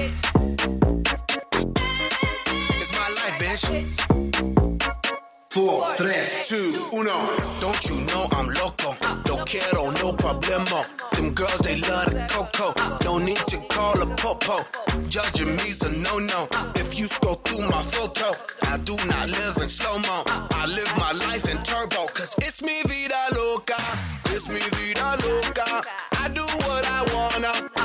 It's my life, bitch. Four, tres, two, uno. Don't you know I'm loco? No quiero, no problemo. Them girls, they love the coco. No need to call a popo. Judging me's a no-no. If you scroll through my photo, I do not live in slow-mo. I live my life in turbo, cause it's me vida loca. It's me vida loca. I do what I wanna.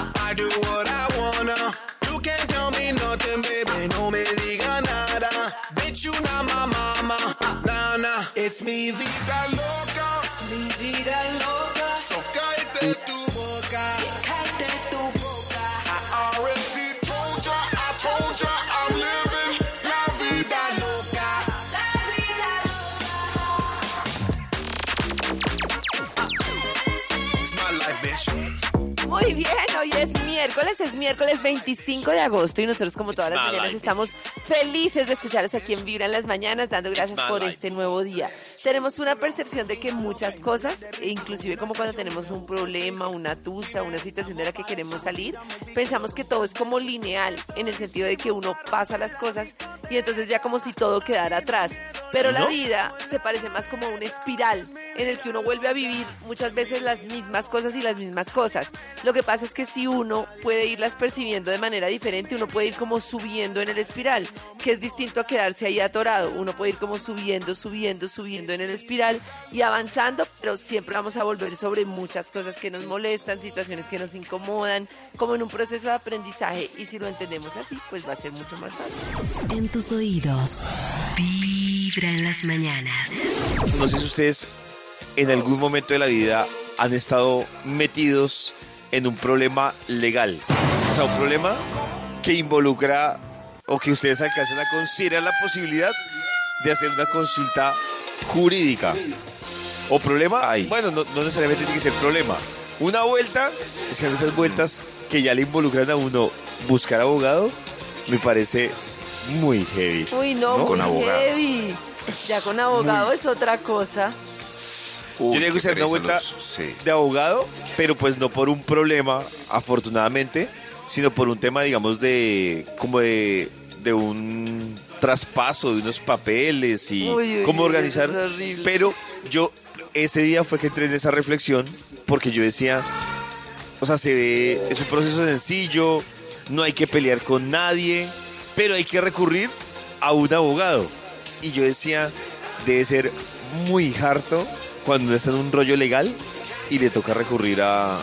Bitch, you not my mama. Nah, nah. It's me vida loca. It's me vida loca. So cállate tu Muy bien, hoy es miércoles, es miércoles 25 de agosto y nosotros como todas las mañanas estamos felices de escucharlos aquí en Vibra en las mañanas, dando gracias por life. este nuevo día. Tenemos una percepción de que muchas cosas, e inclusive como cuando tenemos un problema, una tusa, una situación de la que queremos salir, pensamos que todo es como lineal, en el sentido de que uno pasa las cosas y entonces ya como si todo quedara atrás. Pero la ¿No? vida se parece más como una espiral en el que uno vuelve a vivir muchas veces las mismas cosas y las mismas cosas. Lo que pasa es que si uno puede irlas percibiendo de manera diferente, uno puede ir como subiendo en el espiral, que es distinto a quedarse ahí atorado. Uno puede ir como subiendo, subiendo, subiendo en el espiral y avanzando, pero siempre vamos a volver sobre muchas cosas que nos molestan, situaciones que nos incomodan, como en un proceso de aprendizaje. Y si lo entendemos así, pues va a ser mucho más fácil. En tus oídos, Vibra en las mañanas. No sé si ustedes en algún momento de la vida han estado metidos en un problema legal. O sea, un problema que involucra o que ustedes alcanzan a considerar la posibilidad de hacer una consulta jurídica. O problema, Ay. bueno, no, no necesariamente tiene que ser problema. Una vuelta, es que esas vueltas que ya le involucran a uno buscar abogado, me parece muy heavy. Uy, no, ¿No? muy Con abogado. heavy. Ya con abogado es otra cosa. Uy, Yo qué gusta hacer una vuelta los- sí. de abogado, pero pues no por un problema, afortunadamente, sino por un tema, digamos, de como de, de un traspaso de unos papeles y Uy, uy, cómo organizar. es. Pero yo ese día fue que entré en esa reflexión porque yo decía, o sea, se ve, es un proceso sencillo, no hay que pelear con nadie, pero hay que recurrir a un abogado. Y yo decía, debe ser muy harto cuando está en un rollo legal y le toca recurrir a,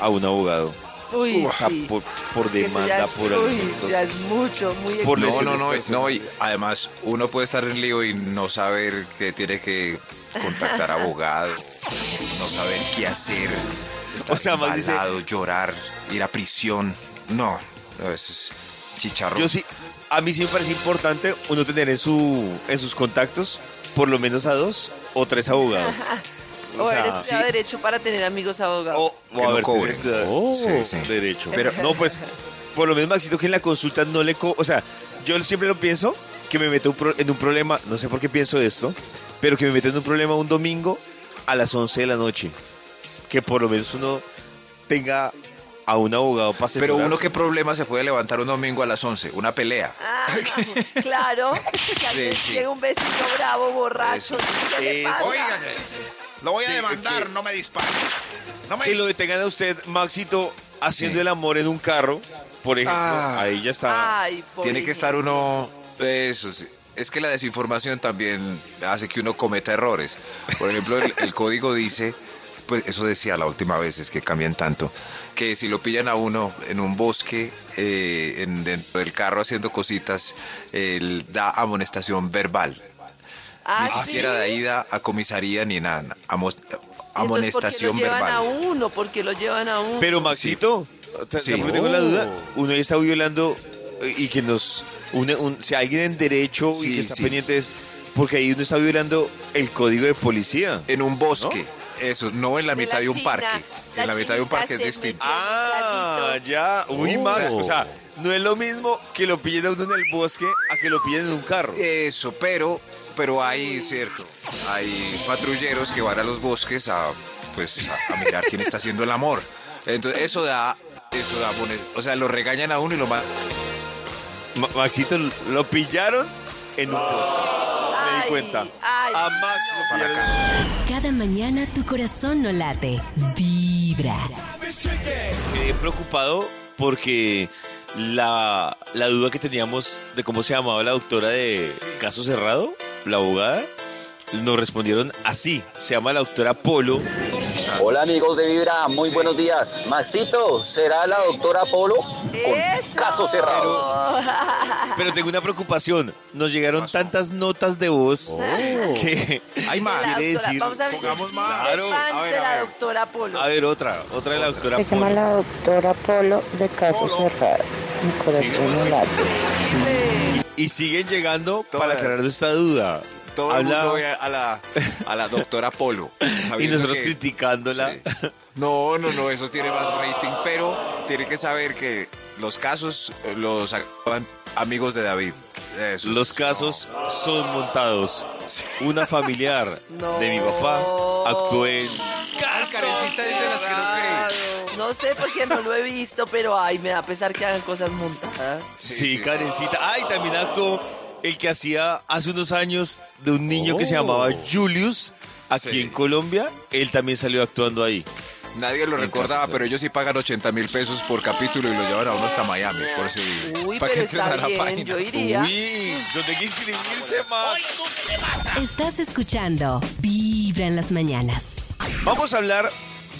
a un abogado. Uy, O sea, sí. por, demanda, es- por uy, ya es mucho, muy Por No, no, no, no, y además uno puede estar en lío y no saber que tiene que contactar abogado, no saber qué hacer, estar O sea, Max dice- llorar, ir a prisión. No, no, eso es chicharrón. Yo sí, a mí sí me parece importante uno tener en, su, en sus contactos por lo menos a dos o tres abogados. O sea, eres estudiado sí. derecho para tener amigos abogados. O, o a no estudiar- Oh. Sí, sí. derecho. Pero- no, pues, por lo menos Maxito que en la consulta no le... co- o sea, yo siempre lo pienso que me meto un pro- en un problema, no sé por qué pienso esto, pero que me meto en un problema un domingo a las 11 de la noche. Que por lo menos uno tenga a un abogado para Pero uno qué problema se puede levantar un domingo a las 11, una pelea. Ah, claro. Que alguien sí. llegue un vecino bravo, borracho. Eso. ¿Qué le Eso. pasa? Oiga, lo voy a Sí, demandar, que- no me dispare. No me Que lo detengan a usted, Maxito, haciendo Sí. el amor en un carro, por ejemplo. Ah. ahí ya está. Ay, Tiene que estar uno. Eso sí. Es que la desinformación también hace que uno cometa errores. Por ejemplo, el, el código dice, pues eso decía la última vez, es que cambian tanto, que si lo pillan a uno en un bosque, eh, en, dentro del carro haciendo cositas, él da amonestación verbal. Ah, ni ¿sí? siquiera de ida a comisaría ni nada. amos- Entonces, amonestación ¿por qué lo llevan a verbal. uno? porque lo llevan a uno? Pero Maxito, ¿Te- Sí. porque tengo la duda. Oh. Uno ya está violando eh, y que nos une, un, si alguien en derecho y Sí, que está sí. pendiente es porque ahí uno está violando el código de policía. En un bosque. Eso, no en la De mitad la de un China, parque. la En la mitad de un parque es distinto. Ah, ya. Uy, Oh. Max. O sea, no es lo mismo que lo pillen a uno en el bosque a que lo pillen en un carro. Eso, pero, pero hay, cierto, hay patrulleros que van a los bosques a, pues, a, a mirar quién está haciendo el amor. Entonces, eso da, eso da, o sea, lo regañan a uno y lo mandan. Ma- Maxito, lo pillaron en un bosque. Ay, cuenta. ay, a Max lo para pillaron. casa. Cada mañana tu corazón no late, vibra. Quedé preocupado porque la, la duda que teníamos de cómo se llamaba la doctora de caso cerrado, la abogada, nos respondieron así. Se llama la doctora Polo. Hola amigos de Vibra, muy buenos días. Maxito, ¿será la doctora Polo? Con ¡Eso! caso cerrado. Pero tengo una preocupación. Nos llegaron tantas notas de voz que... Hay más. la Quiere doctora. decir, Vamos a ver pongamos más. Claro. A ver, de a la ver. doctora Polo. A ver, otra. Otra de la doctora Se llama Polo. la doctora Polo de caso cerrado. Mi corazón no late. Y siguen llegando Todas. para aclarar esta duda. Todo el Habla- mundo ve a la, a la doctora Polo. y nosotros que- criticándola. Sí. No, no, no, eso tiene más rating, pero tiene que saber que los casos eh, los acaban amigos de David. Eso. Los casos son montados. Una familiar No. de mi papá actuó en Ay, Karencita es de las que no cree. No sé porque no lo he visto, pero ay, me da pesar que hagan cosas montadas. Sí, Karencita. Ay, también actuó el que hacía hace unos años de un niño que se llamaba Julius aquí Oh. Sí. en Colombia. Él también salió actuando ahí. Nadie lo recordaba, pero ellos sí pagan 80 mil pesos por capítulo y lo llevan a uno hasta Miami por ese Uy, para pero que entren a está la bien, página. yo iría. Uy, ¿dónde hay que inscribirse más? Estás escuchando Vibra en las mañanas. Vamos a hablar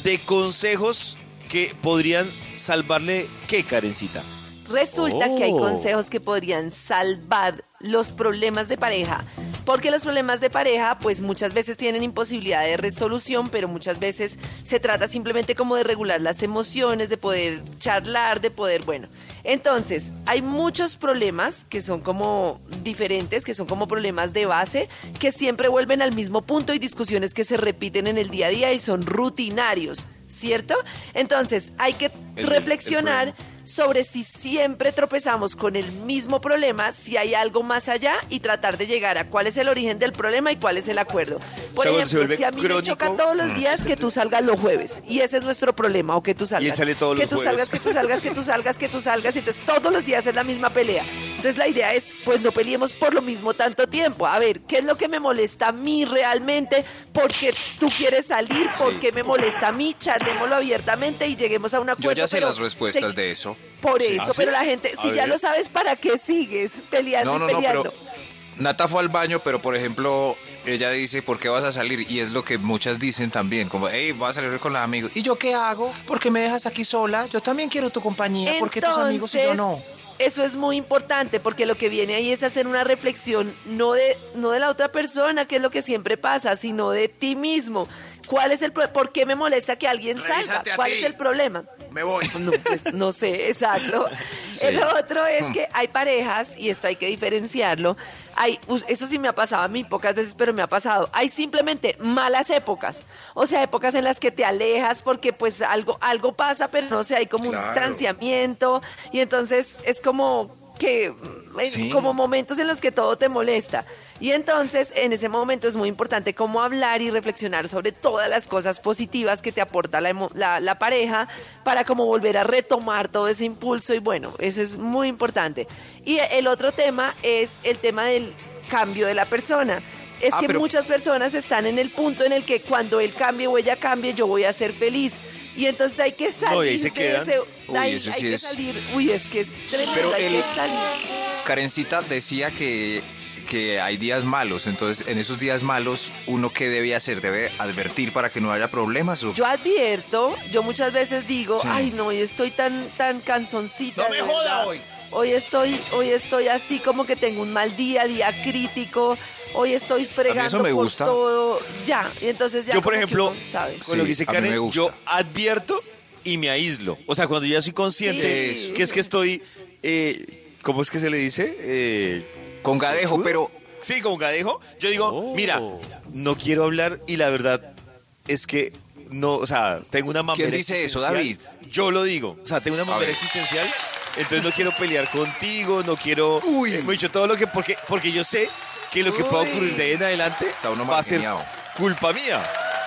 de consejos que podrían salvarle qué, Karencita. Resulta que hay Oh. consejos que podrían salvar los problemas de pareja. Porque los problemas de pareja, pues muchas veces tienen imposibilidad de resolución, pero muchas veces se trata simplemente como de regular las emociones, de poder charlar, de poder, bueno. Entonces, hay muchos problemas que son como diferentes, que son como problemas de base, que siempre vuelven al mismo punto y discusiones que se repiten en el día a día y son rutinarios, ¿cierto? Entonces, hay que el reflexionar. Sobre si siempre tropezamos con el mismo problema, si hay algo más allá y tratar de llegar a cuál es el origen del problema y cuál es el acuerdo. Por O sea, ejemplo, si a mí me choca todos los días que tú salgas los jueves y ese es nuestro problema o que tú salgas. él sale todos que los tú jueves. salgas, que tú salgas, que tú salgas, que tú salgas, y entonces todos los días es la misma pelea. Entonces la idea es, pues no peleemos por lo mismo tanto tiempo. A ver, ¿qué es lo que me molesta a mí realmente? ¿Por qué tú quieres salir? ¿Por qué me molesta a mí? Charlémoslo abiertamente y lleguemos a un acuerdo. Yo ya sé las respuestas se- de eso. Por Sí. eso, ¿Ah, sí? pero la gente, A si ya ver. lo sabes, ¿para qué sigues peleando No, no, y no, pero Nata fue al baño, pero por ejemplo, ella dice, ¿por qué vas a salir? Y es lo que muchas dicen también, como, hey, voy a salir con los amigos. ¿Y yo qué hago? ¿Por qué me dejas aquí sola? Yo también quiero tu compañía. ¿Por qué tus amigos y yo no? Eso es muy importante porque lo que viene ahí es hacer una reflexión no de, no de la otra persona, que es lo que siempre pasa, sino de ti mismo. ¿Cuál es el pro- ¿Por qué me molesta que alguien salga? ¿Cuál ti. es el problema? Me voy. No, pues, no sé, exacto. Sí. El otro es que hay parejas, y esto hay que diferenciarlo, hay, eso sí me ha pasado a mí pocas veces, pero me ha pasado, hay simplemente malas épocas, o sea, épocas en las que te alejas porque pues algo, algo pasa, pero no sé, hay como un transeamiento, y entonces es como que Sí. como momentos en los que todo te molesta. Y entonces en ese momento es muy importante cómo hablar y reflexionar sobre todas las cosas positivas que te aporta la, la, la pareja para como volver a retomar todo ese impulso y bueno, eso es muy importante. Y el otro tema es el tema del cambio de la persona. Es Ah, que pero- muchas personas están en el punto en el que cuando él cambie o ella cambie, yo voy a ser feliz. Y entonces hay que salir No, y ahí se de quedan. ese... Uy, hay eso hay sí que es- salir. Uy, es que es tremendo. Pero hay el- que salir. Karencita decía que, que hay días malos, entonces en esos días malos, ¿uno qué debe hacer? ¿Debe advertir para que no haya problemas? O... Yo advierto, yo muchas veces digo, Sí. ay no, hoy estoy tan, tan canzoncita. No me joda hoy. Hoy estoy, hoy estoy así como que tengo un mal día, día crítico. Hoy estoy fregando eso me por gusta. todo. Ya, y entonces ya Yo, por como que ejemplo, uno sabe. Con lo que dice a mí me Karen, gusta. yo advierto y me aíslo. O sea, cuando ya soy consciente Sí. que es que estoy, eh, ¿cómo es que se le dice? Eh, Con gadejo, pero Sí, con gadejo. Yo digo, mira, no quiero hablar y la verdad es que no, o sea, tengo una mamera ¿Quién dice eso, existencial. Yo lo digo. O sea, tengo una mamera ver. existencial. Entonces no quiero pelear contigo, no quiero. Uy. eh, dicho todo lo que. Porque, porque yo sé que lo que pueda ocurrir de ahí en adelante Está uno va a ser culpa mía.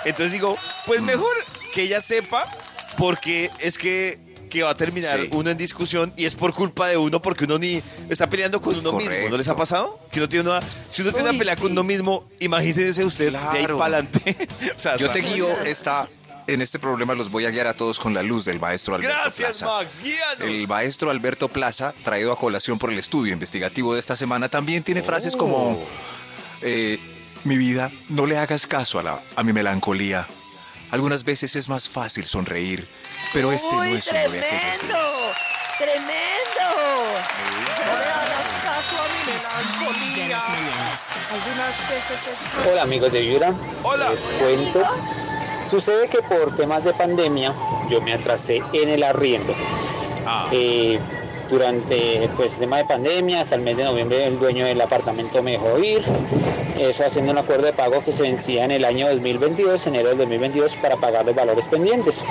Entonces digo, pues mejor que ella sepa, porque es que, que va a terminar Sí. uno en discusión y es por culpa de uno, porque uno ni está peleando con uno mismo. ¿No les ha Correcto. pasado? Que uno tiene una, si uno tiene Uy, una pelea sí. con uno mismo, imagínese usted de ahí Claro. para adelante. o sea, yo te está- guío esta, en este problema los voy a guiar a todos con la luz del maestro Alberto Gracias, Plaza. Max. Guíanos. El maestro Alberto Plaza, traído a colación por el estudio investigativo de esta semana, también tiene frases como eh, mi vida, no le hagas caso a, la, a mi melancolía. Algunas veces es más fácil sonreír, pero este no es uno de aquellos tremendo, días. tremendo. No le hagas caso a mi melancolía. mañanas. Algunas veces es más Hola amigos de Vibra. Hola. Les cuento. Sucede que por temas de pandemia yo me atrasé en el arriendo. Ah. Eh, durante pues el tema de pandemia, hasta el mes de noviembre el dueño del apartamento me dejó ir. Eso haciendo un acuerdo de pago que se vencía en el año 2022, enero del 2022, para pagar los valores pendientes.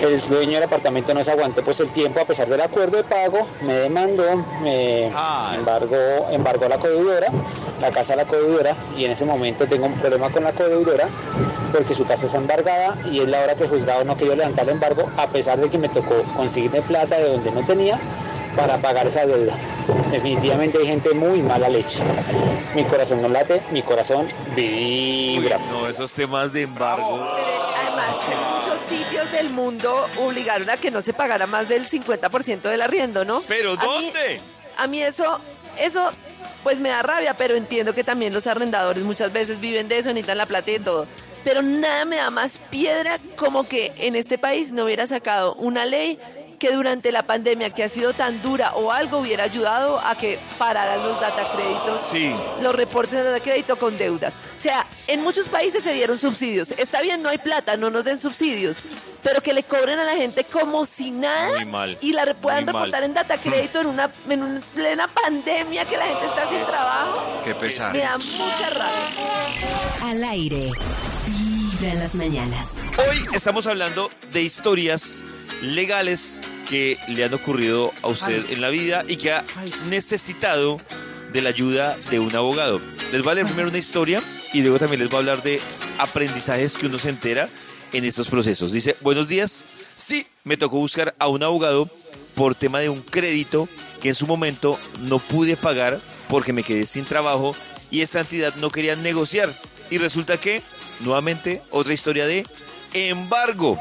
El dueño del apartamento no se aguantó pues el tiempo a pesar del acuerdo de pago, me demandó, me Ay. embargó, embargó la codeudora, la casa de la codeudora y en ese momento tengo un problema con la codeudora porque su casa está embargada y es la hora que el juzgado no quería levantar el embargo a pesar de que me tocó conseguirme plata de donde no tenía para pagar esa deuda. Definitivamente hay gente muy mala leche. Mi corazón no late, mi corazón vibra. No, esos temas de embargo. Pero, Además, en muchos sitios del mundo obligaron a que no se pagara más del 50% del arriendo, ¿no? ¿Pero A mí- dónde? a mí eso, eso, pues me da rabia, pero entiendo que también los arrendadores muchas veces viven de eso, necesitan la plata y de todo. Pero nada me da más piedra como que en este país no hubiera sacado una ley que durante la pandemia que ha sido tan dura o algo hubiera ayudado a que pararan los datacréditos, Sí. los reportes de datacrédito con deudas. O sea, en muchos países se dieron subsidios. Está bien, no hay plata, no nos den subsidios, pero que le cobren a la gente como si nada Muy mal, y la puedan muy mal. reportar en datacrédito en una en una plena pandemia que la gente está sin trabajo. Qué pesar. Me da mucha rabia. Al aire. Vibra en las mañanas. Hoy estamos hablando de historias legales que le han ocurrido a usted en la vida y que ha necesitado de la ayuda de un abogado. Les voy a leer primero una historia y luego también les voy a hablar de aprendizajes que uno se entera en estos procesos. Dice, buenos días, sí, me tocó buscar a un abogado por tema de un crédito que en su momento no pude pagar porque me quedé sin trabajo y esta entidad no quería negociar. Y resulta que, nuevamente, otra historia de embargo.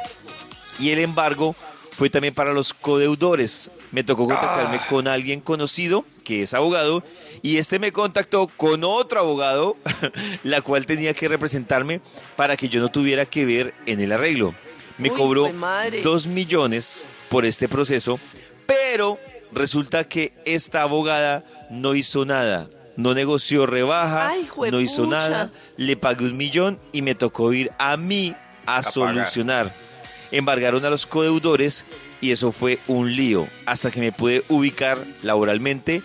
Y el embargo fue también para los codeudores. Me tocó contactarme con alguien conocido que es abogado y este me contactó con otro abogado, la cual tenía que representarme para que yo no tuviera que ver en el arreglo. Me Uy, cobró dos millones por este proceso, pero resulta que esta abogada no hizo nada. No negoció rebaja, Ay, no hizo nada, le pagué un millón y me tocó ir a mí a, solucionar. Embargaron a los codeudores y eso fue un lío. Hasta que me pude ubicar laboralmente,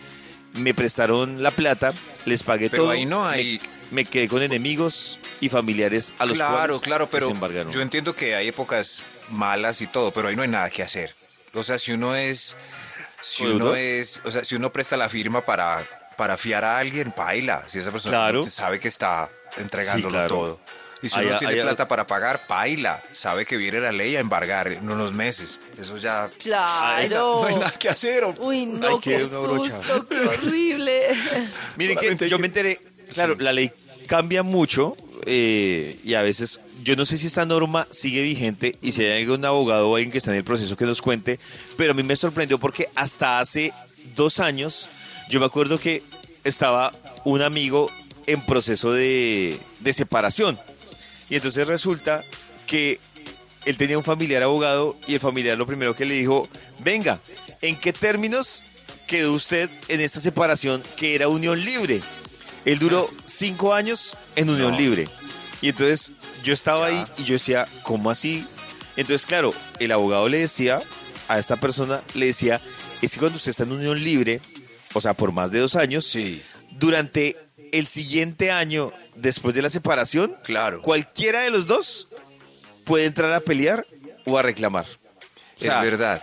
me prestaron la plata, les pagué Pero todo. ahí no hay- Me, me quedé con enemigos y familiares a los claro, cuales claro, pero desembargaron. yo entiendo que hay épocas malas y todo, pero ahí no hay nada que hacer. O sea, si uno es, si ¿Codeudor? uno es, o sea, si uno presta la firma para, para fiar a alguien, baila. Si esa persona Claro. sabe que está entregándolo Sí, claro. todo. Y si Hay- uno tiene plata para pagar, baila. Sabe que viene la ley a embargar en unos meses. Eso ya Claro. no hay nada que hacer. Uy, no, que qué una brocha. susto, qué horrible. Miren que yo que- me enteré, claro, la ley cambia mucho eh, y a veces, yo no sé si esta norma sigue vigente y si hay algún abogado o alguien que está en el proceso que nos cuente, pero a mí me sorprendió porque hasta hace dos años yo me acuerdo que estaba un amigo en proceso de, de separación y entonces resulta que él tenía un familiar abogado y el familiar lo primero que le dijo, venga, ¿en qué términos quedó usted en esta separación que era unión libre? Él duró cinco años en unión No. libre. Y entonces yo estaba ahí y yo decía, ¿cómo así? Entonces, claro, el abogado le decía a esta persona, le decía, es que cuando usted está en unión libre, o sea, por más de dos años, Sí. durante el siguiente año después de la separación, Claro. cualquiera de los dos puede entrar a pelear o a reclamar. O sea, es verdad.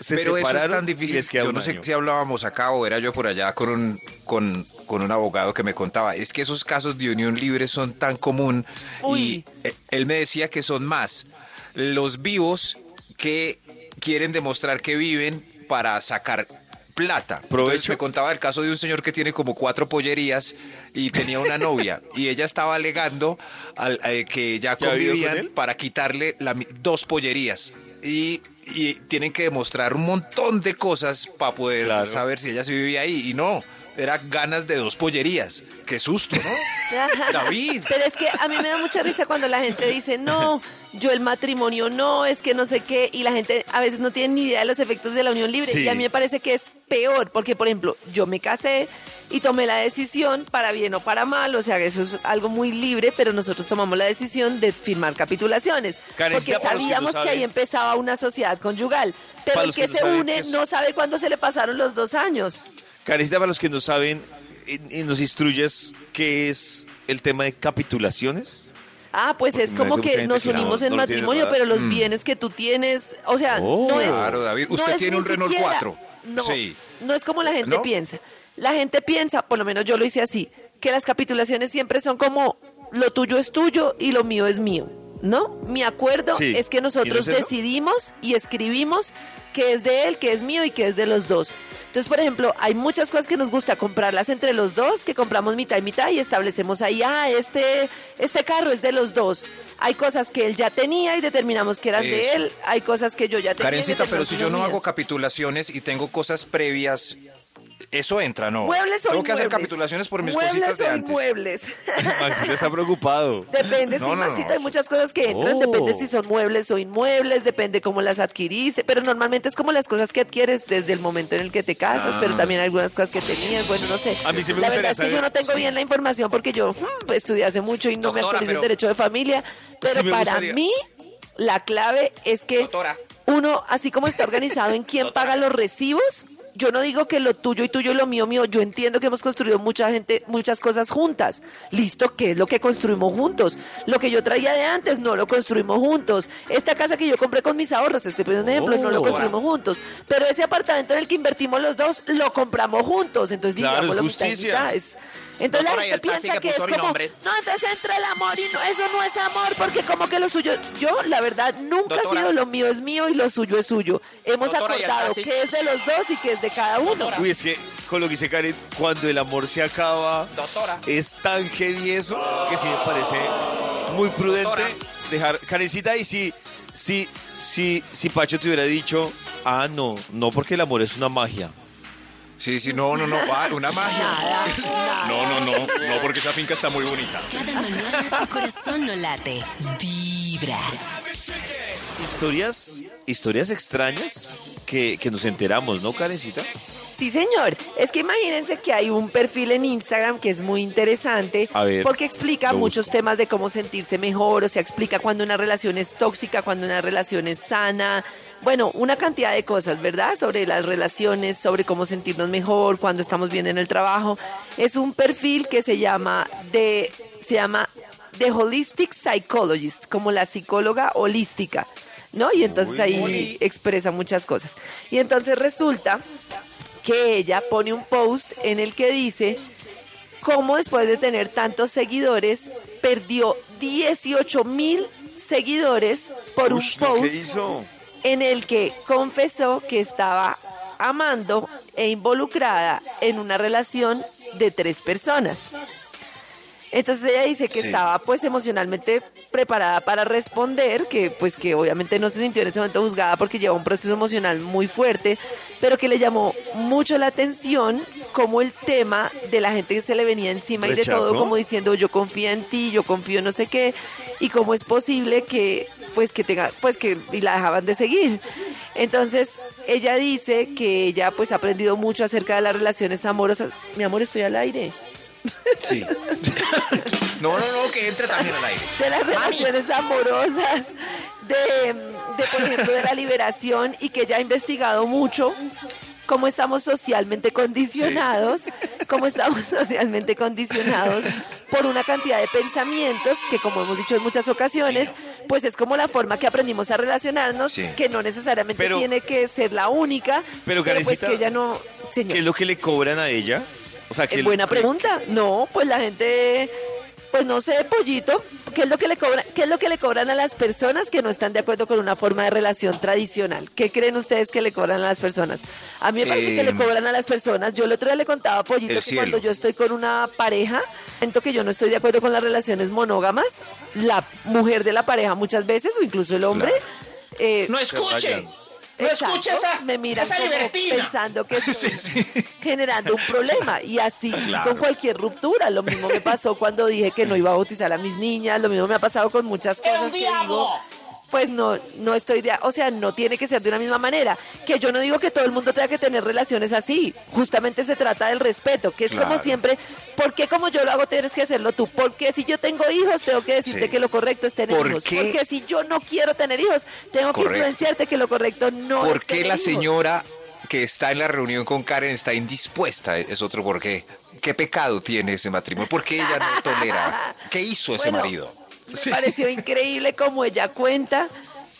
se Pero eso es tan difícil. Yo no sé año. si hablábamos acá o era yo por allá con un, con, con un abogado que me contaba. Es que esos casos de unión libre son tan común Uy. y eh, él me decía que son más los vivos que quieren demostrar que viven para sacar plata. Entonces Provecho. me contaba el caso de un señor que tiene como cuatro pollerías y tenía una novia y ella estaba alegando al- eh, que ya ¿Que ha vivido con convivían para quitarle la dos pollerías. Y, y tienen que demostrar un montón de cosas para poder Claro. saber si ella se vivía ahí. Y no, era ganas de dos pollerías. Qué susto, ¿no? David. Pero es que a mí me da mucha risa cuando la gente dice, no, yo el matrimonio no, es que no sé qué, y la gente a veces no tiene ni idea de los efectos de la unión libre. Sí. Y a mí me parece que es peor, porque por ejemplo, yo me casé y tomé la decisión para bien o para mal, o sea, eso es algo muy libre, pero nosotros tomamos la decisión de firmar capitulaciones, porque que sabíamos que, ahí empezaba una sociedad conyugal. Pero el que, se une no sabe cuándo se le pasaron los dos años. Carecita, para los que no saben, y, y nos instruyes qué es el tema de capitulaciones. Ah, pues es como que nos unimos en no matrimonio, pero los bienes que tú tienes, o sea, no es. Claro, David. Usted tiene un Renault siquiera- 4. No, Sí. no es como la gente ¿No? piensa. La gente piensa, por lo menos yo lo hice así, que las capitulaciones siempre son como lo tuyo es tuyo y lo mío es mío. ¿No? Mi acuerdo Sí. es que ¿Y no nosotros es decidimos y escribimos que es de él, que es mío y que es de los dos. Entonces, por ejemplo, hay muchas cosas que nos gusta comprarlas entre los dos, que compramos mitad y mitad y establecemos ahí, ah, este, este carro es de los dos. Hay cosas que él ya tenía y determinamos que eran de él. Hay cosas que yo ya tenía. Karencita, pero si yo no hago capitulaciones y tengo cosas previas, eso entra, ¿no? Muebles o Tengo que hacer capitulaciones por mis Muebles cositas de o antes. inmuebles. Maxito está preocupado. Depende, sí, No, no. Maxito, hay muchas cosas que entran, depende si son muebles o inmuebles, depende cómo las adquiriste, pero normalmente es como las cosas que adquieres desde el momento en el que te casas, pero también hay algunas cosas que tenías, bueno, no sé. A mí sí me la gustaría verdad es que yo no tengo sí. bien la información porque yo mm, estudié hace mucho y no me actualizo en pero- derecho de familia, pero para gustaría- mí la clave es que Doctora. uno, así como está organizado en quién paga los recibos, yo no digo que lo tuyo y tuyo y lo mío mío, yo entiendo que hemos construido mucha gente, muchas cosas juntas. Listo, ¿qué es lo que construimos juntos? Lo que yo traía de antes no lo construimos juntos. Esta casa que yo compré con mis ahorros, te estoy poniendo un ejemplo, no lo Oh. construimos juntos. Pero ese apartamento en el que invertimos los dos, lo compramos juntos. Entonces Claro, mitad y justicia. mitad. Es- Entonces Doctora, la gente piensa que que es como, nombre. no, entonces entra el amor y no, eso no es amor, porque como que lo suyo, yo la verdad nunca ha Doctora. sido lo mío es mío y lo suyo es suyo. Hemos Doctora, ¿y el acordado que es de los dos y que es de cada uno. Uy, es que con lo que dice Karen, cuando el amor se acaba, Doctora. es tan heavy eso que sí me parece muy prudente Doctora. dejar. Karencita, y si, si, si, si Pacho te hubiera dicho, ah, no, no, porque el amor es una magia. Sí, sí, no, no, no, ah, una magia. No, no, no, no, porque esa finca está muy bonita. Cada mañana tu corazón no late. Vibra. Historias, historias extrañas que, que nos enteramos, ¿no, Karencita? Sí, señor. Es que imagínense que hay un perfil en Instagram que es muy interesante ver, porque explica muchos temas de cómo sentirse mejor, o sea, explica cuando una relación es tóxica, cuando una relación es sana. Bueno, una cantidad de cosas, ¿verdad? Sobre las relaciones, sobre cómo sentirnos mejor, cuando estamos bien en el trabajo. Es un perfil que se llama de se llama The Holistic Psychologist, como la psicóloga holística, ¿no? Y entonces ahí expresa muchas cosas. Y entonces resulta que ella pone un post en el que dice cómo después de tener tantos seguidores perdió 18 mil seguidores por un Ush, ¿lo que post hizo? en el que confesó que estaba amando e involucrada en una relación de tres personas. Entonces ella dice que Sí. estaba pues emocionalmente preparada para responder, que pues que obviamente no se sintió en ese momento juzgada porque lleva un proceso emocional muy fuerte, pero que le llamó mucho la atención como el tema de la gente que se le venía encima y de todo, como diciendo yo confío en ti, yo confío en no sé qué, y cómo es posible que pues que tenga, pues que y la dejaban de seguir. Entonces, ella dice que ella pues ha aprendido mucho acerca de las relaciones amorosas. Mi amor, estoy al aire. Sí. No, no, no, que entre también al aire. de las relaciones amorosas, de, de, por ejemplo, de la liberación y que ella ha investigado mucho cómo estamos socialmente condicionados, cómo estamos socialmente condicionados por una cantidad de pensamientos que, como hemos dicho en muchas ocasiones, pues es como la forma que aprendimos a relacionarnos, Sí. que no necesariamente Pero- tiene que ser la única, Pero, pues Karencita, que ella no... Señor. ¿Qué es lo que le cobran a ella? O sea, que Eh, buena pregunta. No, pues la gente, pues no sé, pollito. ¿Qué es lo que le cobran? ¿Qué es lo que le cobran a las personas que no están de acuerdo con una forma de relación tradicional? ¿Qué creen ustedes que le cobran a las personas? A mí me parece que le Em, cobran a las personas. Yo el otro día le contaba a Pollito que cielo. cuando yo estoy con una pareja, siento que yo no estoy de acuerdo con las relaciones monógamas. La mujer de la pareja muchas veces, o incluso el hombre. eh, No escuche. No Exacto, escuche esa, me miran esa libertina. pensando que estoy generando un problema y así Claro. con cualquier ruptura. Lo mismo me pasó cuando dije que no iba a bautizar a mis niñas, lo mismo me ha pasado con muchas cosas que diablo. digo, pues no, no estoy de, o sea, no tiene que ser de una misma manera. Que yo no digo que todo el mundo tenga que tener relaciones así. Justamente se trata del respeto, que es como siempre, ¿por qué como yo lo hago tienes que hacerlo tú? Porque si yo tengo hijos, tengo que decirte Sí. que lo correcto es tener ¿Por hijos. qué? Porque si yo no quiero tener hijos, tengo que influenciarte que lo correcto no es ¿Por qué la hijos. señora que está en la reunión con Karen está indispuesta? Es otro por qué. ¿Qué pecado tiene ese matrimonio? ¿Por qué ella no tolera? ¿Qué hizo ese Bueno, marido? Me pareció increíble como ella cuenta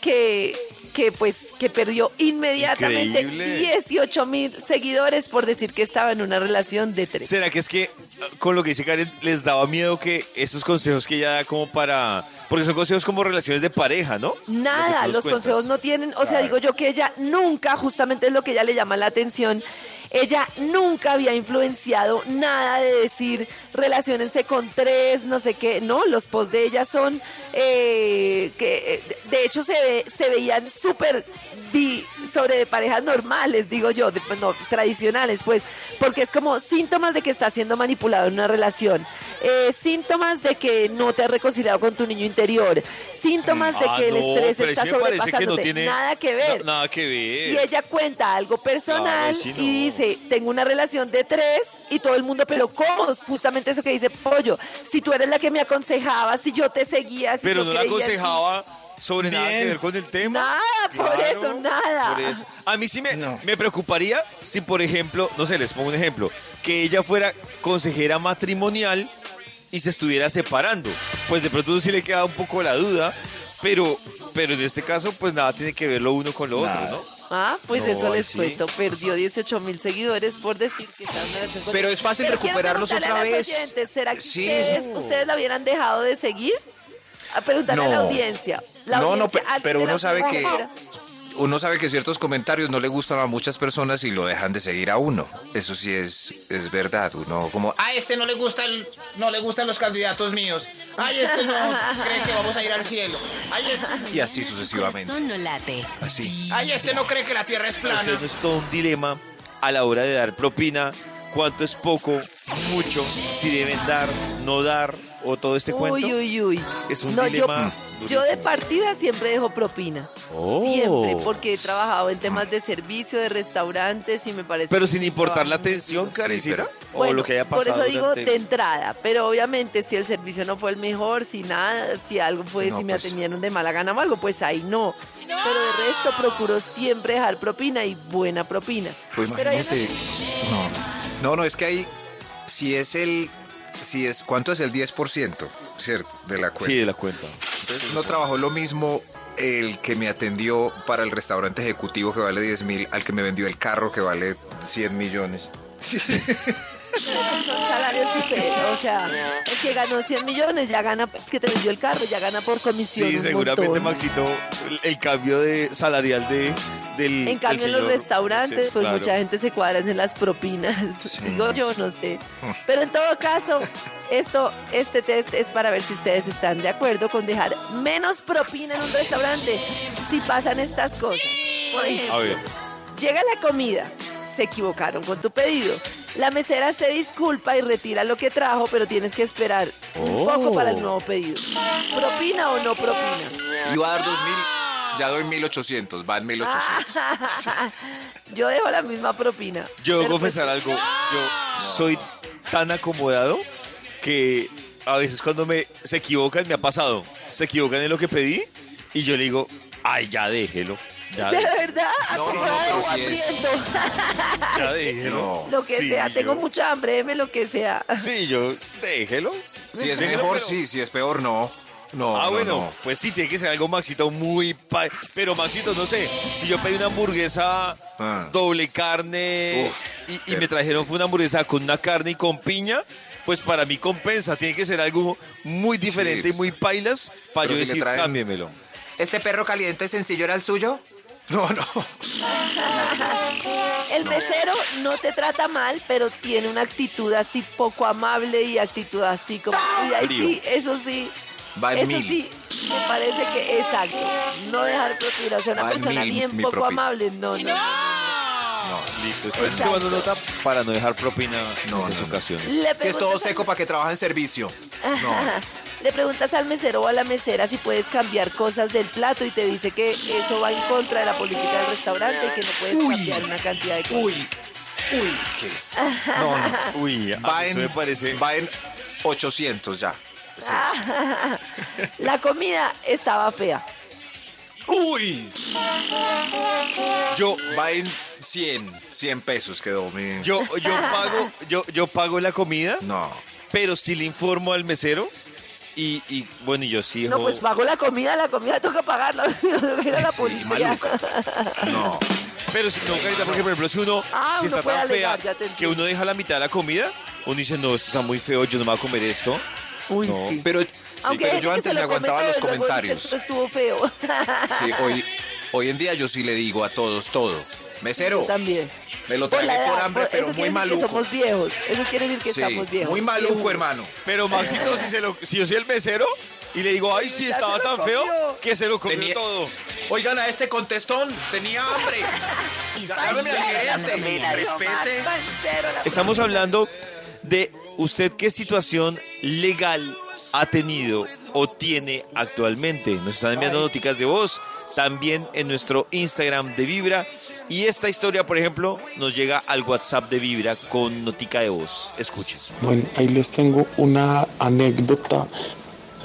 que, que pues que perdió inmediatamente Increíble. 18 mil seguidores por decir que estaba en una relación de tres. ¿Será que es que uh, con lo que dice Karen les daba miedo que estos consejos que ella da como para... Porque son consejos como relaciones de pareja, ¿no? Nada, los consejos no tienen, o sea, digo yo que ella nunca, justamente es lo que ella le llama la atención, ella nunca había influenciado nada de decir relaciónense con tres, no sé qué, no, los posts de ella son, eh, que eh, de hecho se, ve- se veían súper sobre de parejas normales, digo yo, de- no, tradicionales, pues, porque es como síntomas de que estás siendo manipulado en una relación, eh, síntomas de que no te has reconciliado con tu niño interior, síntomas de Ah, que el estrés está que no sobrepasándote, tiene nada que ver. nada que ver. Y ella cuenta algo personal Claro, y dice, tengo una relación de tres y todo el mundo, pero ¿cómo? Justamente eso que dice Pollo, si tú eres la que me aconsejabas, si yo te seguía, si Pero no la creía en ti". aconsejaba sobre nada que ver con el tema. Nada, por eso, nada. por eso. A mí sí me, No. me preocuparía si, por ejemplo, no sé, les pongo un ejemplo, que ella fuera consejera matrimonial y se estuviera separando. Pues de pronto sí le queda un poco la duda, pero, pero en este caso, pues nada tiene que ver lo uno con lo otro, ¿no? Ah, pues No, eso les sí. cuento. Perdió 18 mil seguidores por decir que está en una relación con Pero es fácil Pero recuperarlos otra vez. oyentes, ¿Será que Sí, ustedes, no. ustedes la hubieran dejado de seguir? A preguntarle a la audiencia. La No, no, pero uno sabe que-. Uno sabe que ciertos comentarios no le gustan a muchas personas y lo dejan de seguir a uno. Eso sí es, es verdad. Uno como, A este no le gusta el- no le gustan los candidatos míos. Ay, este no cree que vamos a ir al cielo. Ay, este, y así sucesivamente. No late. Así. ay, este no cree que la tierra es plana. no es todo un dilema a la hora de dar propina, cuánto es poco, mucho, si deben dar, no dar, o todo este cuento. Uy, uy, uy. Es un No, dilema Yo, yo de partida siempre dejo propina. Oh. Siempre, porque he trabajado en temas de servicio, de restaurantes y me parece. Pero sin importar la atención, Sí, Karencita, o Bueno, lo que haya pasado. Por eso digo durante- de entrada, pero obviamente si el servicio no fue el mejor, si nada, si algo fue, No, si me pues. atendieron de mala gana o algo, pues ahí no. Pero de resto procuro siempre dejar propina y buena propina. Pues Pero hay imagínese. No. no, no, es que ahí, si es el, si es, ¿cuánto es el 10%, cierto, de la cuenta? Sí, de la cuenta. Entonces, no trabajó lo mismo el que me atendió para el restaurante ejecutivo que vale 10 mil al que me vendió el carro que vale 100 millones. son salarios diferentes. O sea, el que ganó 100 millones ya gana, que te vendió el carro, ya gana por comisión. Sí, un seguramente montón. Maxito, el, cambio de salarial de, del. En cambio, en los restaurantes, sí, pues claro. mucha gente se cuadra en las propinas. Digo yo, no sé. Pero en todo caso, esto, este test es para ver si ustedes están de acuerdo con dejar menos propina en un restaurante si pasan estas cosas. Por ejemplo, llega la comida, se equivocaron con tu pedido. La mesera se disculpa y retira lo que trajo, pero tienes que esperar un poco para el nuevo pedido. ¿Propina o no propina? Iba a dar 2 mil, ya doy 1800, van 1800. Yo dejo la misma propina. Yo debo Pero, pues, confesar algo. Yo soy tan acomodado que a veces cuando me se equivocan, me ha pasado. Se equivocan en lo que pedí Y yo le digo, ay, ya déjelo. Ya, De dé- verdad, No, no, no, sí es- ya déjelo. Lo que Sí, sea, tengo yo- mucha hambre, deme lo que sea. Sí, yo, déjelo. Si es Déjelo, mejor, pero- sí. Si es peor, no. No, Ah, no, bueno, no. pues sí, tiene que ser algo Maxito muy... pa- Pero Maxito, no sé, si yo pedí una hamburguesa Ah. doble carne Uf, y, y pero- me trajeron fue una hamburguesa con una carne y con piña, pues para mí compensa. Tiene que ser algo muy diferente Sí, y muy pailas para Pero yo si le decir, traen- cámbiemelo. ¿Este perro caliente sencillo era el suyo? No, no. El mesero no te trata mal, pero tiene una actitud así poco amable y actitud así como... Ay, Frío. sí, eso sí. Va en Eso mil. sí, me parece que exacto. No dejar propina. O sea, una Va persona mil, bien poco propina. amable. No, no. Listo, estoy tomando nota para no dejar propina No, en esas no, no. ocasiones. Si es todo seco para que trabaje en servicio. Le preguntas al mesero o a la mesera si puedes cambiar cosas del plato y te dice que eso va en contra de la política del restaurante y que no puedes Uy. cambiar una cantidad de cosas. Uy. Uy, ¿qué? No, no. Uy, a Va en, me parece... va en 800 ya. Sí. La comida estaba fea. Uy. Yo, Va en 100. 100 pesos quedó mi... yo, yo pago, yo, yo pago la comida, No. pero sí le informo al mesero y, y, bueno, y yo sí No, pues pago la comida, la comida toca pagarla. No toca ir a la Sí, policía. No. Pero si no, Carita, porque por ejemplo, si uno, Ah, si uno está tan fea alegar, que uno deja la mitad de la comida, uno dice, no, esto está muy feo, yo no me voy a comer esto. Uy, No, sí. Pero, hay yo antes me lo aguantaba los comentarios. Esto estuvo feo. Sí, hoy, hoy en día yo sí le digo a todos todo. Mesero, Yo también. me lo Por tragué por edad, hambre, por- pero eso muy maluco. que somos viejos. Eso quiere decir que Sí, estamos viejos. muy maluco, hermano. Pero Maxito, si, se lo, si yo soy el mesero y le digo, ay, sí, estaba tan feo que se lo comió Tenía- todo. Oigan a este contestón, tenía hambre. Algerete, respete. Estamos hablando de usted qué situación legal ha tenido o tiene actualmente. Nos están enviando noticas de voz también en nuestro Instagram de Vibra. Y esta historia, por ejemplo, nos llega al WhatsApp de Vibra con notica de voz. Escuchen. Bueno, ahí les tengo una anécdota.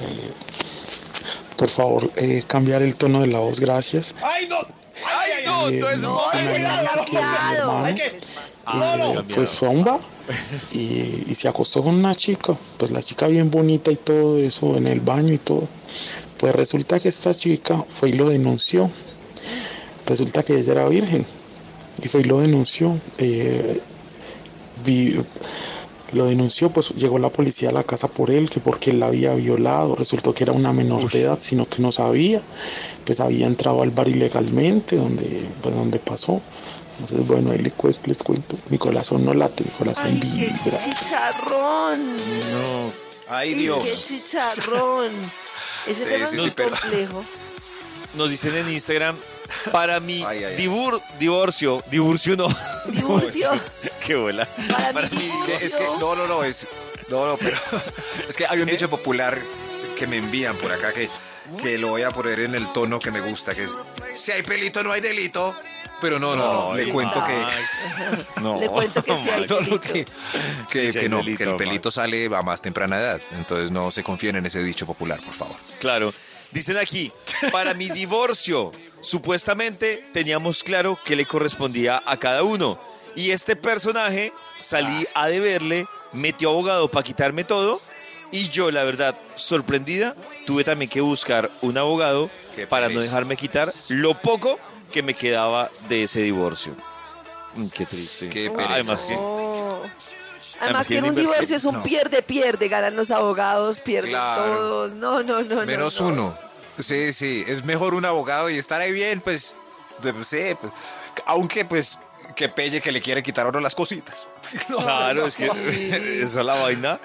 Eh, por favor, eh, cambiar el tono de la voz, gracias. ¡Ay, no! ¡Ay, no! Eh, Entonces, No, eh, fue fue a un bar y, y se acostó con una chica, pues la chica bien bonita y todo eso en el baño y todo. Pues resulta que esta chica fue y lo denunció. Resulta que ella era virgen y fue y lo denunció. Eh, vi- lo denunció, pues llegó la policía a la casa por él, que porque él la había violado, resultó que era una menor de edad, sino que no sabía, pues había entrado al bar ilegalmente, donde, pues donde pasó. Entonces, bueno, ahí les cuento, mi corazón no late, mi corazón Ay, qué vibra. chicharrón. No. Ay, Qué Dios. chicharrón. Ese Sí, tema sí, es sí, pero- complejo. Nos dicen en Instagram, para mi Ay, ay, divorcio, divorcio no. Divorcio. Qué bola. Para Para mi mi divorcio. Es que, no, no, no, es. No, no, pero. Es que hay un dicho popular que me envían por acá que, que lo voy a poner en el tono que me gusta, que es. Si hay pelito, no hay delito. Pero no, no, no, le cuento que. No, Le cuento que sí hay No, no, delito. que, que- Sí, que no, delito, que el Max. pelito sale a más temprana edad. Entonces no se confíen en ese dicho popular, por favor. Claro. Dicen aquí, para mi divorcio, supuestamente teníamos claro que le correspondía a cada uno. Y este personaje salí Ah. a deberle, metió abogado para quitarme todo. Y yo, la verdad, sorprendida, tuve también que buscar un abogado Qué para no dejarme quitar lo poco que me quedaba de ese divorcio. Mm, Qué triste. Qué pereza. Además que. Además que en un divorcio es un no. pierde-pierde, ganan los abogados, pierden Claro. todos. No, no, no. no, Menos no. uno. Sí, sí, es mejor un abogado y estar ahí bien, pues, de- sí, pues, aunque pues que pelle que le quiere quitar a uno las cositas. Claro, es que esa es la vaina.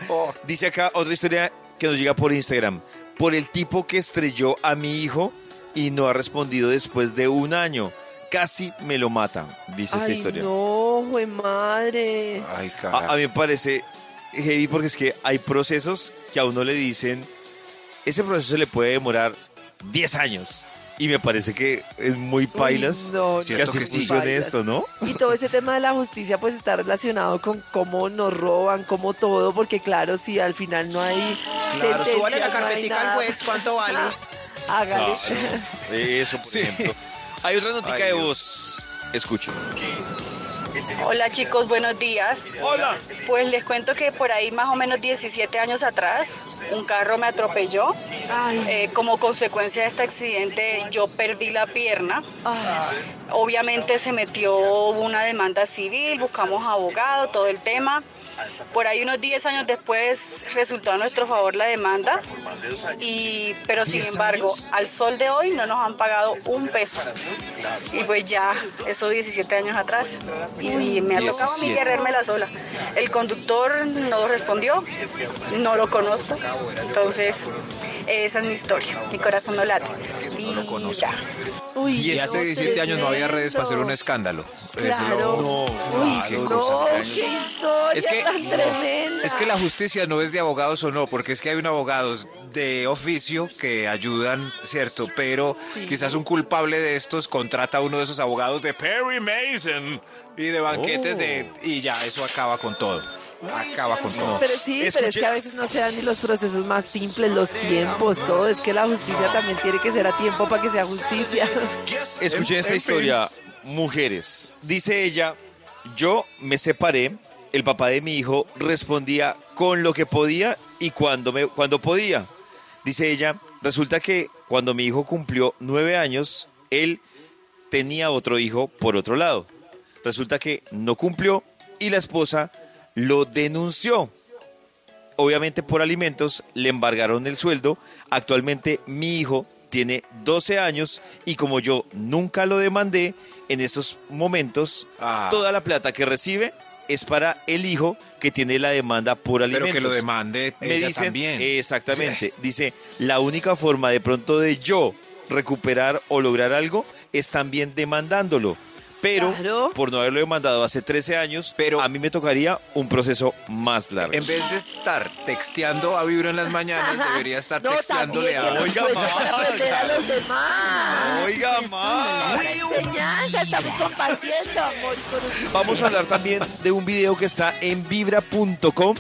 Dice acá otra historia que nos llega por Instagram. Por el tipo que estrelló a mi hijo y no ha respondido después de un año. Casi me lo mata, dice esta Ay, historia. no, jue madre. Ay, A, a mí me parece heavy porque es que hay procesos que a uno le dicen, ese proceso le puede demorar 10 años. Y me parece que es muy pailas no, que Cierto así que sí. funcione Pailas. esto, ¿no? Y todo ese tema de la justicia pues está relacionado con cómo nos roban, cómo todo, porque claro, si al final no hay Claro, súbale sentencia, la no carpetica al nada. juez, ¿cuánto vale? Hágale. Eso, por ejemplo. Hay otra notica Ay, de voz. Escuchen. Hola chicos, buenos días. Hola. Pues les cuento que por ahí más o menos 17 años atrás un carro me atropelló. Eh, como consecuencia de este accidente yo perdí la pierna. Obviamente se metió una demanda civil, buscamos abogado, todo el tema. Por ahí unos 10 años después resultó a nuestro favor la demanda, y, pero sin embargo, al sol de hoy no nos han pagado un peso. Y pues ya, eso 17 años atrás. Y, y me ha tocado a mí 17. guerrérmela sola. El conductor no respondió, no lo conozco. Entonces, esa es mi historia. Mi corazón no late. Y ya. Y hace 17 años no había redes para hacer un escándalo. Claro. Uy, qué no, cosas tan- qué historia Es que- tan tremenda. Es que la justicia no es de abogados o no, porque es que hay un abogados de oficio que ayudan, ¿cierto? Pero quizás un culpable de estos contrata a uno de esos abogados de Perry Mason y de banquetes Oh. de... Y ya, eso acaba con todo. Acaba con todo. Pero sí, pero es que a veces no se dan ni los procesos más simples, los tiempos, todo. Es que la justicia también tiene que ser a tiempo para que sea justicia. Escuchen esta historia, mujeres. Dice ella, yo me separé, el papá de mi hijo respondía con lo que podía y cuando, me, cuando podía. Dice ella, resulta que cuando mi hijo cumplió nueve años, él tenía otro hijo por otro lado. Resulta que no cumplió y la esposa lo denunció. Obviamente por alimentos le embargaron el sueldo. Actualmente mi hijo tiene 12 años y como yo nunca lo demandé, en estos momentos Ah. toda la plata que recibe es para el hijo que tiene la demanda por Pero alimentos. que lo demande Me ella dicen, también. exactamente, dice, la única forma de pronto de yo recuperar o lograr algo es también demandándolo. Pero Claro. por no haberlo demandado hace 13 años, pero a mí me tocaría un proceso más largo. En vez de estar texteando a Vibra en las mañanas, debería estar No, texteándole a... nos cuente para aprender a los demás. Oiga, más. Una enseñanza, estamos compartiendo amor. Vamos a hablar también de un video que está en vibra.com,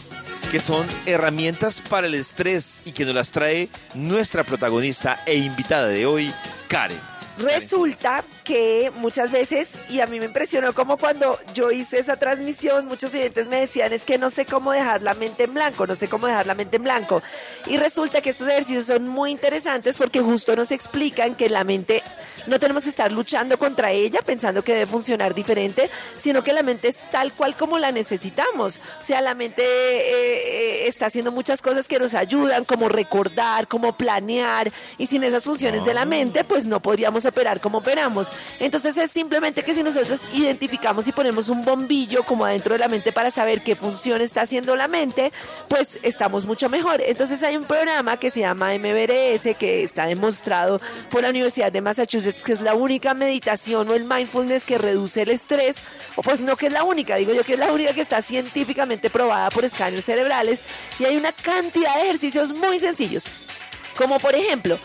que son herramientas para el estrés y que nos las trae nuestra protagonista e invitada de hoy, Karen. Resulta que muchas veces, y a mí me impresionó como cuando yo hice esa transmisión, muchos oyentes me decían, es que no sé cómo dejar la mente en blanco, no sé cómo dejar la mente en blanco. Y resulta que estos ejercicios son muy interesantes porque justo nos explican que la mente no tenemos que estar luchando contra ella pensando que debe funcionar diferente, sino que la mente es tal cual como la necesitamos. O sea, la mente eh, eh, está haciendo muchas cosas que nos ayudan, como recordar, como planear, y sin esas funciones de la mente, pues no podríamos operar como operamos. Entonces es simplemente que si nosotros identificamos y ponemos un bombillo como adentro de la mente para saber qué función está haciendo la mente, pues estamos mucho mejor. Entonces hay un programa que se llama MBRS que está demostrado por la Universidad de Massachusetts que es la única meditación o el mindfulness que reduce el estrés, o pues no que es la única, digo yo que es la única que está científicamente probada por escáneres cerebrales y hay una cantidad de ejercicios muy sencillos. Como por ejemplo,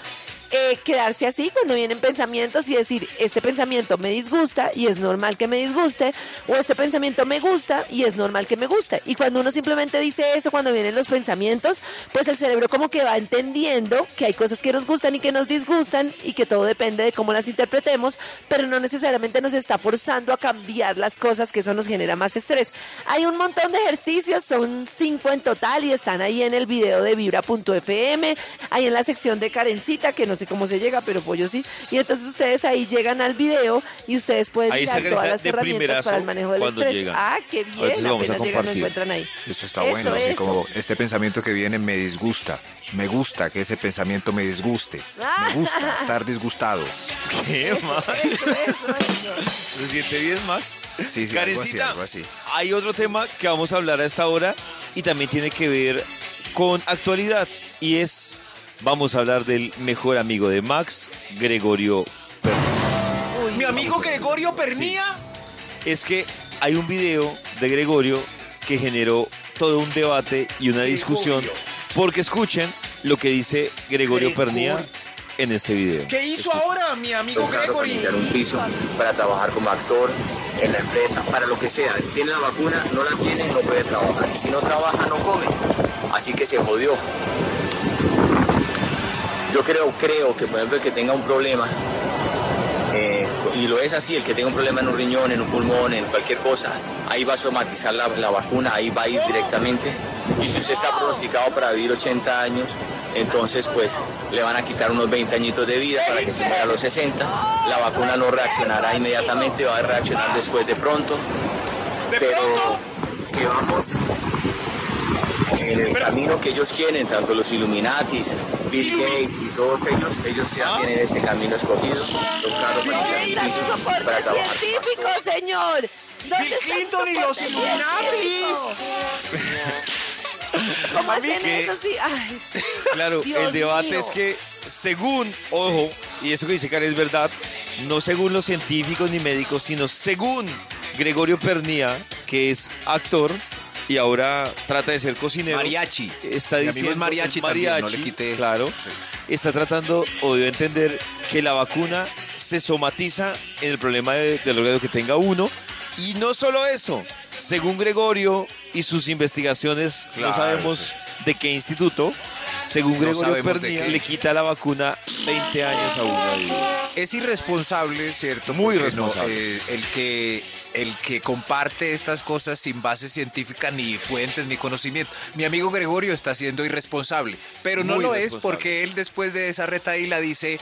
eh, quedarse así cuando vienen pensamientos y decir, este pensamiento me disgusta y es normal que me disguste, o este pensamiento me gusta y es normal que me guste. Y cuando uno simplemente dice eso, cuando vienen los pensamientos, pues el cerebro como que va entendiendo que hay cosas que nos gustan y que nos disgustan y que todo depende de cómo las interpretemos, pero no necesariamente nos está forzando a cambiar las cosas, que eso nos genera más estrés. Hay un montón de ejercicios, son cinco en total y están ahí en el video de vibra.fm, ahí en la sección de Karencita, que no sé cómo se llega, pero pollo sí. Y entonces ustedes ahí llegan al video y ustedes pueden Ahí mirar todas las de herramientas para el manejo del estrés. llegan. Ah, qué bien, apenas llegan lo encuentran ahí. Eso está Eso, bueno, así eso. como este pensamiento que viene me disgusta. Me gusta que ese pensamiento me disguste. Ah. Me gusta estar disgustado. ¿Qué más? Eso, eso, eso. ¿Se siente bien, Max? Sí, sí, algo así, algo así. hay otro tema que vamos a hablar a esta hora y también tiene que ver con actualidad y es, vamos a hablar del mejor amigo de Max, Gregorio Uy, Mi amigo Gregorio Pernía. Es que hay un video de Gregorio que generó todo un debate y una discusión porque escuchen lo que dice Gregorio Pernía en este video. ¿Qué hizo ahora mi amigo limpiar un piso, para trabajar como actor en la empresa, para lo que sea. Tiene la vacuna, no la tiene, no puede trabajar. Y si no trabaja, no come. Así que se jodió. Yo creo, creo que por ejemplo el que tenga un problema, eh, y lo es así, el que tenga un problema en un riñón, en un pulmón, en cualquier cosa, ahí va a somatizar la, la vacuna, ahí va a ir directamente. Y si usted está pronosticado para vivir 80 años, entonces pues le van a quitar unos 20 añitos de vida para que se muera a los 60. La vacuna no reaccionará inmediatamente, va a reaccionar después de pronto. Pero que vamos en el camino que ellos quieren, tanto los Illuminatis, Bill Gates y todos ellos, ellos ya tienen este camino escogido. Los carros van a ¿Dónde ser está su listos soporte para trabajar. científico, señor? ¿Dónde Bill Clinton y los soporte Illuminatis. ¿Cómo hacen que- eso? Sí. Ay, Claro, Dios el debate mío. es que según, ojo, y eso que dice Karen es verdad, no según los científicos ni médicos, sino según Gregorio Pernía, que es actor y ahora trata de ser cocinero. Mariachi. Está diciendo es mariachi también, no le mariachi, quité. Claro. Está tratando o a entender que la vacuna se somatiza en el problema de- del órgano que tenga uno. Y no solo eso, según Gregorio y sus investigaciones, no sabemos sí. de qué instituto, según No Gregorio Pernía, le quita la vacuna 20 años a uno. Es irresponsable, ¿cierto? Muy no, irresponsable. eh, el, que, el que comparte estas cosas sin base científica, ni fuentes, ni conocimiento. Mi amigo Gregorio está siendo irresponsable, pero no Muy lo es porque él después de esa retaíla dice...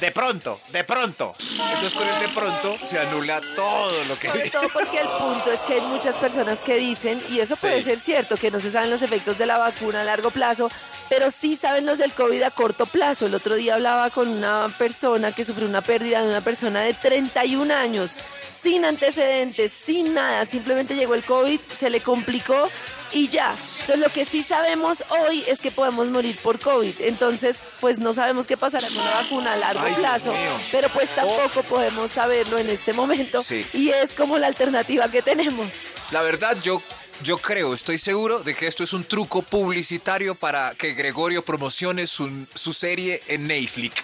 De pronto, de pronto. Entonces con el de pronto se anula todo lo que... Sobre todo porque el punto es que hay muchas personas que dicen, y eso puede Sí. ser cierto, que no se saben los efectos de la vacuna a largo plazo, pero sí saben los del COVID a corto plazo. El otro día hablaba con una persona que sufrió una pérdida de una persona de 31 años, sin antecedentes, sin nada, simplemente llegó el COVID, se le complicó y ya. Entonces lo que sí sabemos hoy es que podemos morir por COVID. Entonces, pues no sabemos qué pasará con la vacuna a largo Ay, plazo, pero pues tampoco podemos saberlo en este momento. Sí. Y es como la alternativa que tenemos. La verdad, yo, yo creo, estoy seguro de que esto es un truco publicitario para que Gregorio promocione su, su serie en Netflix.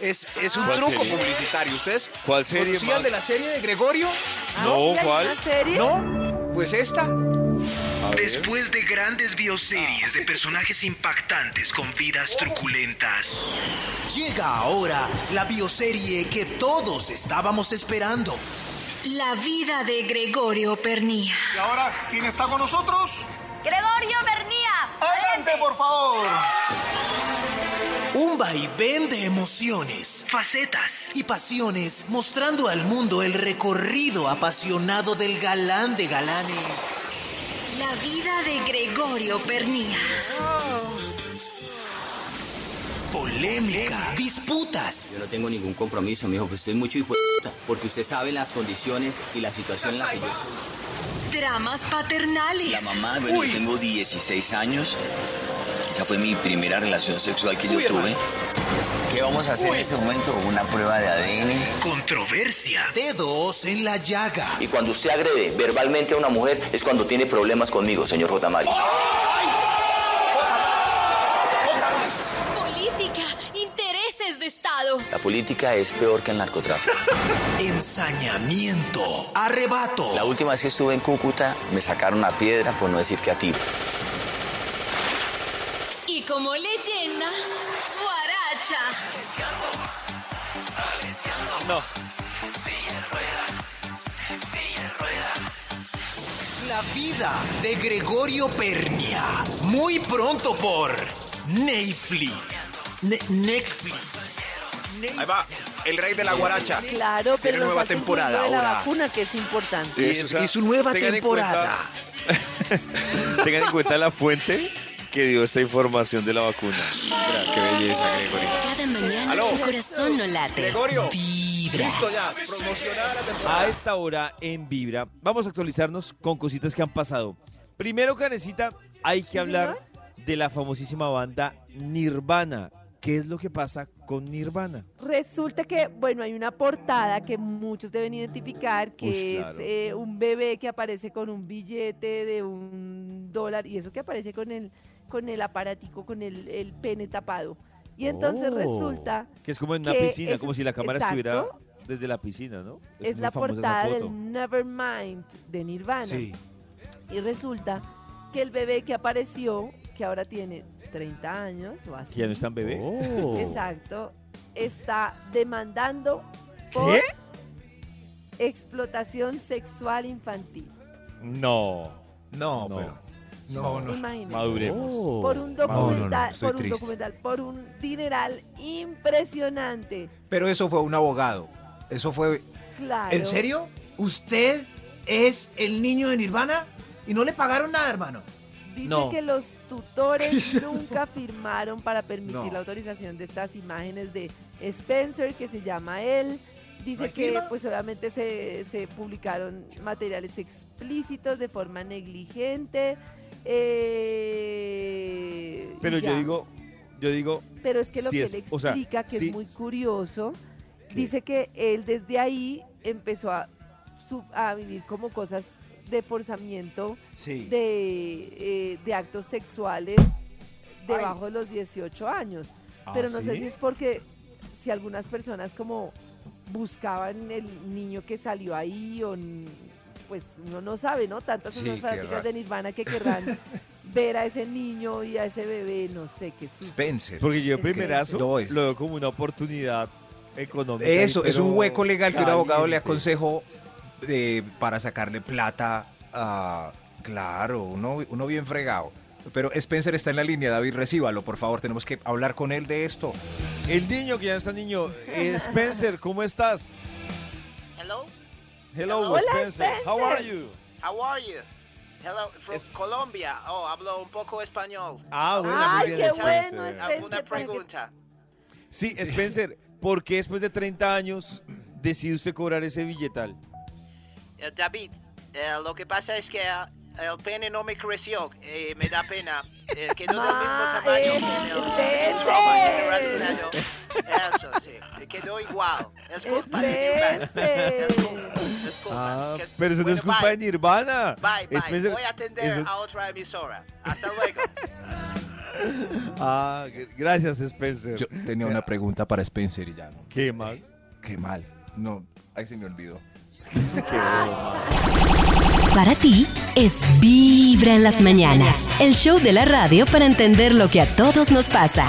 Es, es un ¿Cuál truco serie? publicitario. ¿Ustedes ¿Cuál serie, conocían Max? de la serie de Gregorio? No, ¿Sí hay ¿cuál? una serie? ¿No? Pues esta. Después de grandes bioseries de personajes impactantes con vidas truculentas, llega ahora la bioserie que todos estábamos esperando. La vida de Gregorio Pernía. ¿Y ahora quién está con nosotros? Gregorio Pernía. Adelante, por favor. Un vaivén de emociones, facetas y pasiones mostrando al mundo el recorrido apasionado del galán de galanes. La vida de Gregorio Pernía. Polémica, disputas, Yo no tengo ningún compromiso, mijo, pues estoy mucho hijo de puta, porque usted sabe las condiciones y la situación en la que yo estoy. Dramas paternales. La mamá, bueno, yo tengo 16 años. Esa fue mi primera relación sexual que yo tuve. ¿Qué vamos a hacer en este momento? Una prueba de ADN. controversia, dedos en la llaga. Y cuando usted agrede verbalmente a una mujer es cuando tiene problemas conmigo, señor J. Mari. Política. Intereses de Estado. La política es peor que el narcotráfico. Ensañamiento, arrebato. La última vez que estuve en Cúcuta me sacaron a piedra, por no decir que a tiro. Y como leyenda, No. La vida de Gregorio Pernia. Muy pronto por Netflix. Ne- Netflix. Ahí va, el rey de la guaracha. Claro, pero Tiene nos nueva falta un temporada punto de la ahora. vacuna que es importante. Y su- y su nueva tengan en temporada. cuenta- tengan en cuenta la fuente que dio esta información de la vacuna. Qué belleza, Gregorio. Cada mañana Aló. tu corazón no late. Gregorio. Vibra. Listo ya, promocionar la temporada. A esta hora en Vibra, vamos a actualizarnos con cositas que han pasado. Primero, Canecita, hay que hablar de la famosísima banda Nirvana. ¿Qué es lo que pasa con Nirvana? Resulta que, bueno, hay una portada que muchos deben identificar, que claro. es eh, un bebé que aparece con un billete de un dólar y eso que aparece con el, con el aparatico, con el, el pene tapado. Y entonces Oh. resulta Que es como en una que piscina, ese como es- si la cámara exacto, estuviera desde la piscina, ¿no? es muy la famosa esa portada foto. del Nevermind de Nirvana. Sí. Y resulta que el bebé que apareció, que ahora tiene 30 años o así. Que ya no están bebé. Oh. Exacto. Está demandando por ¿Qué? explotación sexual infantil. No. No, No. pero. No, no. Imagínense. Maduremos. Oh. Por un No, no, no, documental, por un triste. documental, por un dineral impresionante. Pero eso fue un abogado. Eso fue. Claro. ¿En serio? ¿Usted es el niño de Nirvana? ¿Y no le pagaron nada, hermano? Dice No. que los tutores nunca firmaron para permitir No. la autorización de estas imágenes de Spencer, que se llama él. Dice ¿No hay que firma? pues obviamente se, se publicaron materiales explícitos de forma negligente. Eh, Pero yo digo, yo digo, Pero es que lo que es- él o sea, explica, que es muy curioso, dice que él desde ahí empezó a, vivir como cosas de forzamiento Sí. de, eh, de actos sexuales debajo de los 18 años. ¿Ah, Pero no sé si es porque si algunas personas como buscaban el niño que salió ahí o pues uno no sabe, ¿no? Tantas son Sí, las fanáticas de Nirvana que querrán ver a ese niño y a ese bebé, no sé qué susto. Spencer. porque yo primerazo No, es- lo veo como una oportunidad económica. Eso, es un hueco legal que un abogado le aconsejó eh, para sacarle plata a. Claro, uno, uno bien fregado. Pero Spencer está en la línea, David, recíbalo, por favor. Tenemos que hablar con él de esto. El niño que ya está niño. eh, Spencer, ¿cómo estás? Hello? Hello, Hola, Spencer. How are Spencer. you? How are you? Hello, from Colombia. Oh, hablo un poco español. Ah, bueno, Ay, muy bien, qué bueno, Spencer. Spencer. ¿Alguna pregunta? Sí, Spencer, ¿por qué después de 30 años decide usted cobrar ese billetal? Eh, David, eh, lo que pasa es que eh, el pene no me creció. eh, me da pena. Eh, quedó del mismo Ma, tamaño eh, que el. Eso, sí. eh, Quedó igual. Es culpa de Nirvana. Spencer. Es culpa, es culpa. Ah, Que- pero eso no es culpa bye. de Nirvana. Bye, Voy a atender eso- a otra emisora. Hasta luego. Ah, gr- gracias, Spencer. Yo tenía una pregunta para Spencer y ya no. Qué mal. Qué mal. No, ahí se me olvidó. Para ti es Vibra en las mañanas, el show de la radio para entender lo que a todos nos pasa.